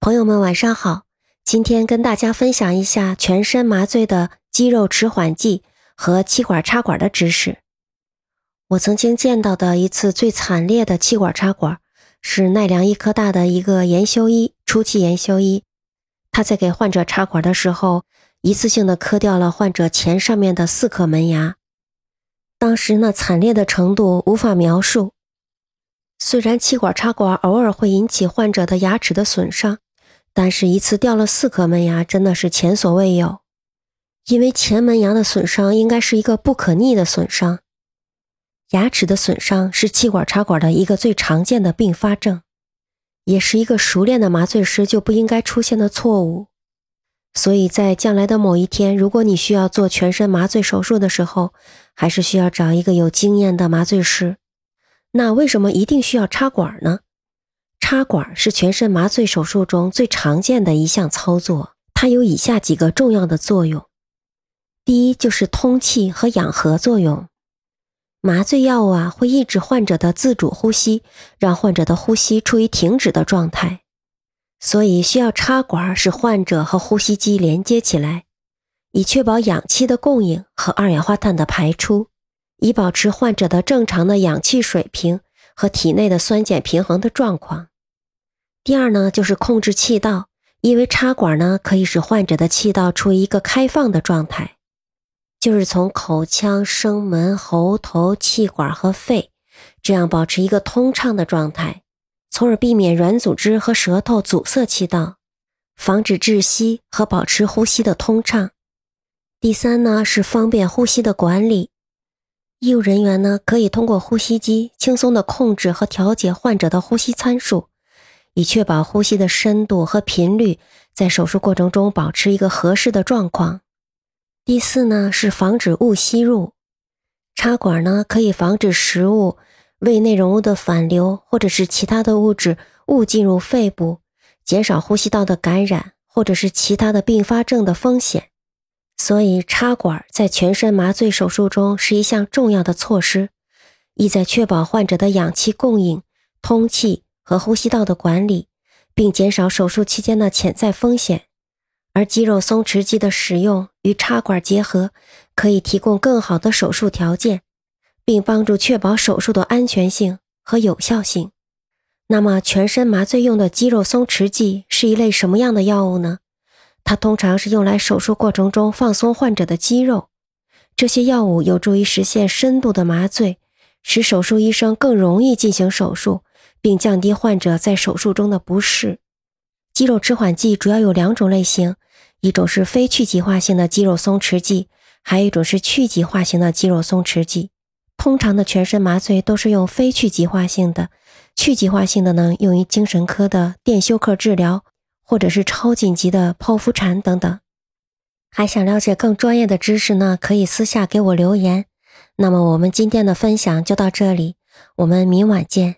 朋友们晚上好，今天跟大家分享一下全身麻醉的肌肉迟缓剂和气管插管的知识。我曾经见到的一次最惨烈的气管插管，是奈良医科大的一个研修医，初期研修医，他在给患者插管的时候，一次性的磕掉了患者前上面的四颗门牙，当时那惨烈的程度无法描述。虽然气管插管偶尔会引起患者的牙齿的损伤。但是，一次掉了四颗门牙，真的是前所未有。因为前门牙的损伤应该是一个不可逆的损伤，牙齿的损伤是气管插管的一个最常见的并发症，也是一个熟练的麻醉师就不应该出现的错误。所以在将来的某一天，如果你需要做全身麻醉手术的时候，还是需要找一个有经验的麻醉师。那为什么一定需要插管呢？插管是全身麻醉手术中最常见的一项操作，它有以下几个重要的作用。第一就是通气和氧合作用。麻醉药啊会抑制患者的自主呼吸，让患者的呼吸处于停止的状态，所以需要插管使患者和呼吸机连接起来，以确保氧气的供应和二氧化碳的排出，以保持患者的正常的氧气水平。和体内的酸碱平衡的状况。第二呢，就是控制气道，因为插管呢可以使患者的气道处于一个开放的状态，就是从口腔、声门、喉头、气管和肺，这样保持一个通畅的状态，从而避免软组织和舌头阻塞气道，防止窒息和保持呼吸的通畅。第三呢，是方便呼吸的管理。医务人员呢，可以通过呼吸机轻松地控制和调节患者的呼吸参数，以确保呼吸的深度和频率在手术过程中保持一个合适的状况。第四呢，是防止误吸入。插管呢，可以防止食物、胃内容物的反流，或者是其他的物质误进入肺部，减少呼吸道的感染，或者是其他的并发症的风险。所以，插管在全身麻醉手术中是一项重要的措施，意在确保患者的氧气供应、通气和呼吸道的管理，并减少手术期间的潜在风险。而肌肉松弛剂的使用与插管结合，可以提供更好的手术条件，并帮助确保手术的安全性和有效性。那么，全身麻醉用的肌肉松弛剂是一类什么样的药物呢？它通常是用来手术过程中放松患者的肌肉。这些药物有助于实现深度的麻醉，使手术医生更容易进行手术，并降低患者在手术中的不适。肌肉迟缓剂主要有两种类型，一种是非去极化性的肌肉松弛剂，还有一种是去极化型的肌肉松弛剂。通常的全身麻醉都是用非去极化性的，去极化性的呢用于精神科的电休克治疗。或者是超紧急的剖腹产等等，还想了解更专业的知识呢？可以私下给我留言。那么我们今天的分享就到这里，我们明晚见。